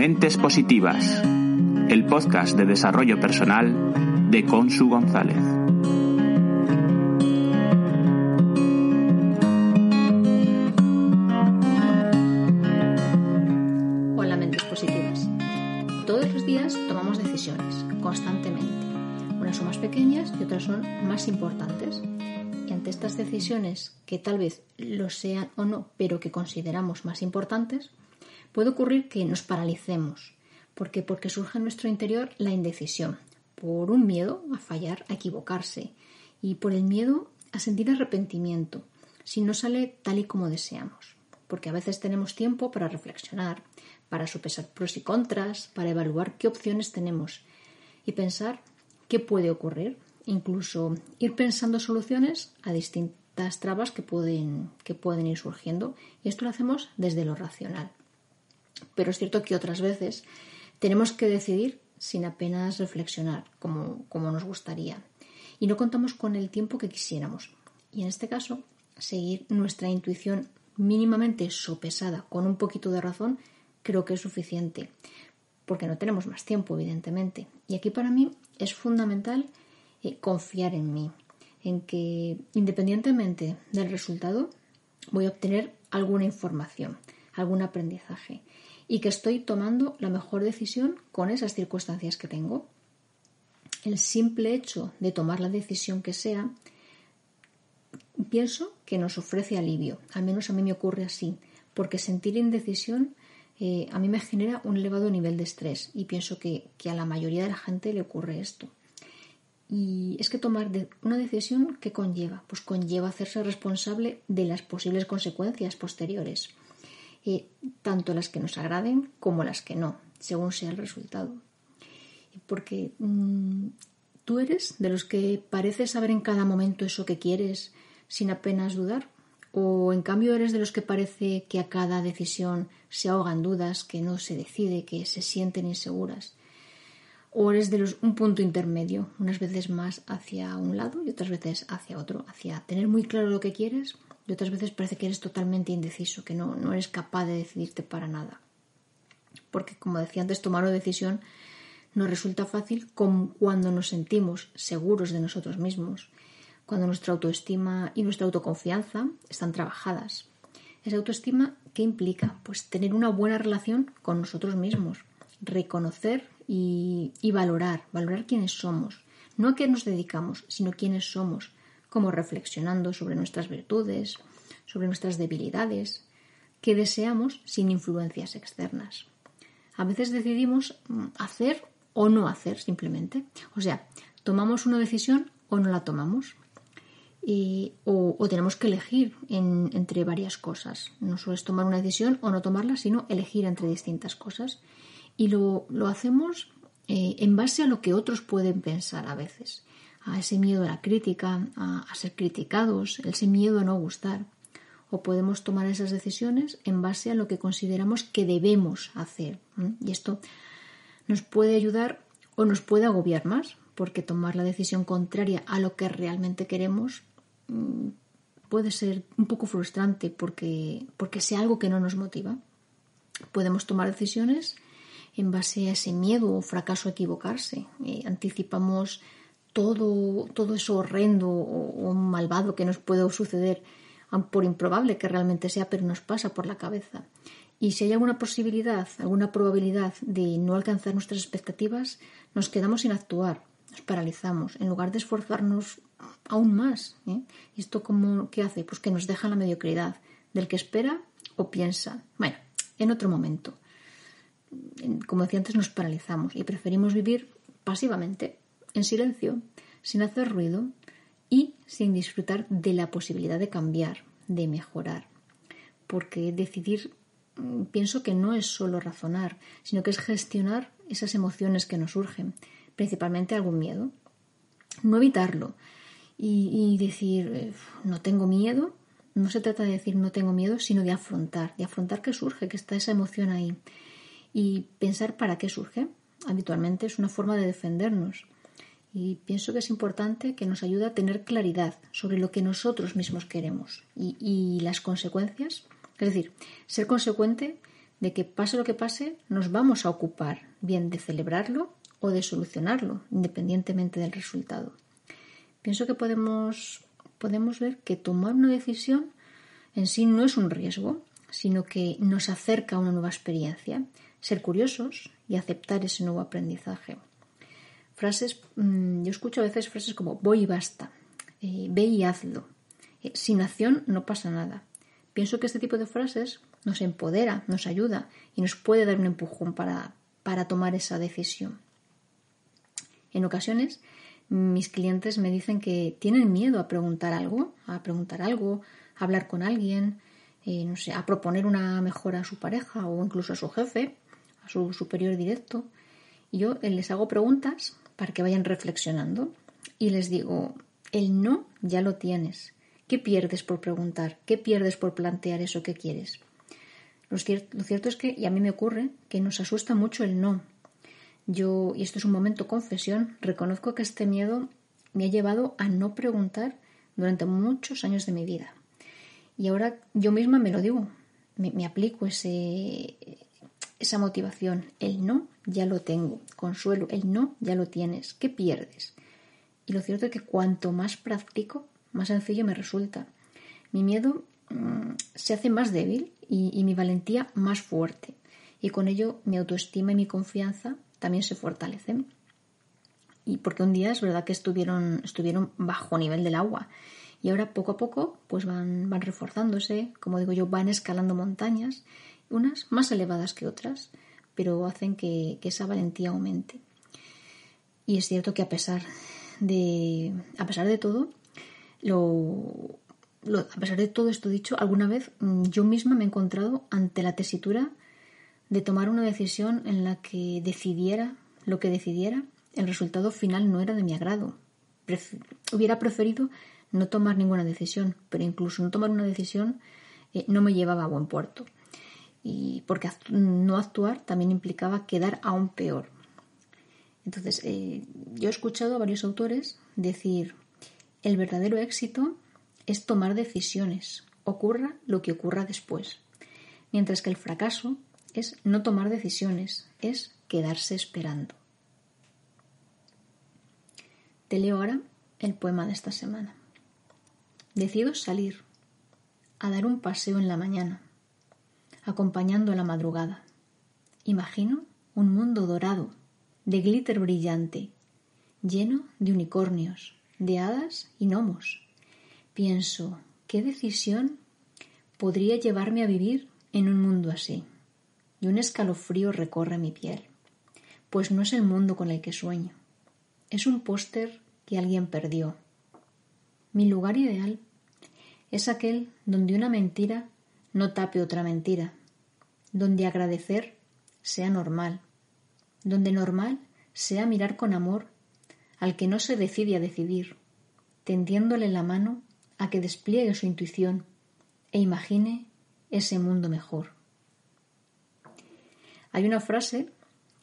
Mentes Positivas, el podcast de desarrollo personal de Consu González. Hola, mentes positivas. Todos los días tomamos decisiones, constantemente. Unas son más pequeñas y otras son más importantes. Y ante estas decisiones, que tal vez lo sean o no, pero que consideramos más importantes, puede ocurrir que nos paralicemos. ¿Por qué? Porque surge en nuestro interior la indecisión, por un miedo a fallar, a equivocarse, y por el miedo a sentir arrepentimiento si no sale tal y como deseamos. Porque a veces tenemos tiempo para reflexionar, para sopesar pros y contras, para evaluar qué opciones tenemos y pensar qué puede ocurrir, incluso ir pensando soluciones a distintas trabas que pueden, que pueden ir surgiendo. Y esto lo hacemos desde lo racional. Pero es cierto que otras veces tenemos que decidir sin apenas reflexionar, como, como nos gustaría. Y no contamos con el tiempo que quisiéramos. Y en este caso, seguir nuestra intuición mínimamente sopesada con un poquito de razón creo que es suficiente. Porque no tenemos más tiempo, evidentemente. Y aquí para mí es fundamental eh, confiar en mí, en que independientemente del resultado voy a obtener alguna información, algún aprendizaje y que estoy tomando la mejor decisión con esas circunstancias que tengo. El simple hecho de tomar la decisión que sea, pienso que nos ofrece alivio, al menos a mí me ocurre así, porque sentir indecisión eh, a mí me genera un elevado nivel de estrés y pienso que, que a la mayoría de la gente le ocurre esto. Y es que tomar una decisión que conlleva, pues conlleva hacerse responsable de las posibles consecuencias posteriores, tanto las que nos agraden como las que no, según sea el resultado. Porque mmm, tú eres de los que pareces saber en cada momento eso que quieres sin apenas dudar, o en cambio eres de los que parece que a cada decisión se ahogan dudas, que no se decide, que se sienten inseguras o eres de los un punto intermedio, unas veces más hacia un lado y otras veces hacia otro, hacia tener muy claro lo que quieres y otras veces parece que eres totalmente indeciso, que no, no eres capaz de decidirte para nada. Porque, como decía antes, tomar una decisión nos resulta fácil cuando nos sentimos seguros de nosotros mismos, cuando nuestra autoestima y nuestra autoconfianza están trabajadas. Esa autoestima, ¿qué implica? Pues tener una buena relación con nosotros mismos, reconocer y, y valorar, valorar quiénes somos, no a qué nos dedicamos, sino quiénes somos, como reflexionando sobre nuestras virtudes, sobre nuestras debilidades, que deseamos sin influencias externas. A veces decidimos mm, hacer o no hacer simplemente. O sea, tomamos una decisión o no la tomamos. Y, o, tenemos que elegir en, entre varias cosas. No solo es tomar una decisión o no tomarla, sino elegir entre distintas cosas. Y lo, lo hacemos eh, en base a lo que otros pueden pensar a veces, a ese miedo a la crítica, a, ser criticados, ese miedo a no gustar. O podemos tomar esas decisiones en base a lo que consideramos que debemos hacer. Y esto nos puede ayudar o nos puede agobiar más, porque tomar la decisión contraria a lo que realmente queremos mm, puede ser un poco frustrante porque, porque sea algo que no nos motiva. Podemos tomar decisiones en base a ese miedo o fracaso a equivocarse. Eh, anticipamos todo, todo eso horrendo o, malvado que nos puede suceder, por improbable que realmente sea, pero nos pasa por la cabeza. Y si hay alguna posibilidad, alguna probabilidad de no alcanzar nuestras expectativas, nos quedamos sin actuar, nos paralizamos, en lugar de esforzarnos aún más. ¿eh? ¿Y esto cómo, qué hace? Pues que nos deja la mediocridad del que espera o piensa. Bueno, en otro momento como decía antes, nos paralizamos y preferimos vivir pasivamente, en silencio, sin hacer ruido, y sin disfrutar de la posibilidad de cambiar, de mejorar. Porque decidir mm, pienso que no es solo razonar, sino que es gestionar esas emociones que nos surgen, principalmente algún miedo. No evitarlo y, decir eh, no tengo miedo, no se trata de decir no tengo miedo, sino de afrontar, de afrontar que surge, que está esa emoción ahí y pensar para qué surge. Habitualmente es una forma de defendernos y pienso que es importante que nos ayude a tener claridad sobre lo que nosotros mismos queremos y, las consecuencias. Es decir, ser consecuente de que pase lo que pase, nos vamos a ocupar bien de celebrarlo o de solucionarlo, independientemente del resultado. Pienso que podemos, podemos ver que tomar una decisión en sí no es un riesgo, sino que nos acerca a una nueva experiencia, ser curiosos y aceptar ese nuevo aprendizaje frases, mm, yo escucho a veces frases como voy y basta, eh, ve y hazlo, eh, sin acción no pasa nada. Pienso que este tipo de frases nos empodera, nos ayuda y nos puede dar un empujón para, para tomar esa decisión. En ocasiones mis clientes me dicen que tienen miedo a preguntar algo, a preguntar algo, a hablar con alguien, eh, no sé, a proponer una mejora a su pareja o incluso a su jefe, a su superior directo. Y yo les hago preguntas para que vayan reflexionando y les digo, el no ya lo tienes. ¿Qué pierdes por preguntar? ¿Qué pierdes por plantear eso que quieres? Lo cierto, es que, y a mí me ocurre, que nos asusta mucho el no. Yo, y esto es un momento confesión, reconozco que este miedo me ha llevado a no preguntar durante muchos años de mi vida. Y ahora yo misma me lo digo, me aplico ese, esa motivación. El no ya lo tengo. Consuelo, el no ya lo tienes. ¿Qué pierdes? Y lo cierto es que cuanto más practico, más sencillo me resulta. Mi miedo mm, se hace más débil y, mi valentía más fuerte. Y con ello mi autoestima y mi confianza también se fortalecen. Y porque un día es verdad que estuvieron, estuvieron bajo nivel del agua. Y ahora poco a poco pues van, van reforzándose, como digo yo, van escalando montañas unas más elevadas que otras, pero hacen que, esa valentía aumente. Y es cierto que a pesar de, a pesar de todo, a pesar de todo esto dicho, alguna vez mm, yo misma me he encontrado ante la tesitura de tomar una decisión en la que decidiera lo que decidiera, el resultado final no era de mi agrado. hubiera preferido no tomar ninguna decisión, pero incluso no tomar una decisión eh, no me llevaba a buen puerto y porque no actuar también implicaba quedar aún peor. Entonces, eh, yo he escuchado a varios autores decir, el verdadero éxito es tomar decisiones, ocurra lo que ocurra después, mientras que el fracaso es no tomar decisiones, es quedarse esperando. Te leo ahora el poema de esta semana. Decido salir a dar un paseo en la mañana acompañando la madrugada. Imagino un mundo dorado, de glitter brillante, lleno de unicornios, de hadas y gnomos. Pienso, ¿qué decisión podría llevarme a vivir en un mundo así? Y un escalofrío recorre mi piel, pues no es el mundo con el que sueño. Es un póster que alguien perdió. Mi lugar ideal es aquel donde una mentira no tape otra mentira, donde agradecer sea normal, donde normal sea mirar con amor al que no se decide a decidir, tendiéndole la mano a que despliegue su intuición e imagine ese mundo mejor. Hay una frase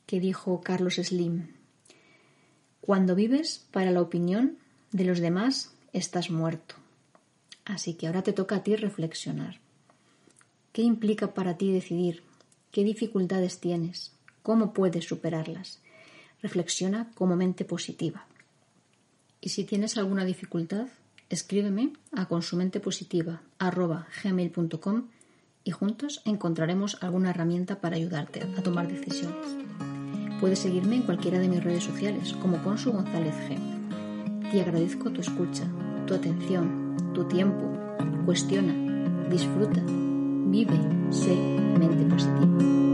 que dijo Carlos Slim, cuando vives para la opinión de los demás, estás muerto. Así que ahora te toca a ti reflexionar. ¿Qué implica para ti decidir? ¿Qué dificultades tienes? ¿Cómo puedes superarlas? Reflexiona como mente positiva. Y si tienes alguna dificultad, escríbeme a consumentepositiva.gmail.com y juntos encontraremos alguna herramienta para ayudarte a tomar decisiones. Puedes seguirme en cualquiera de mis redes sociales como Consu González G. Te agradezco tu escucha, tu atención, tu tiempo. Cuestiona, disfruta Vive, sé mente positiva.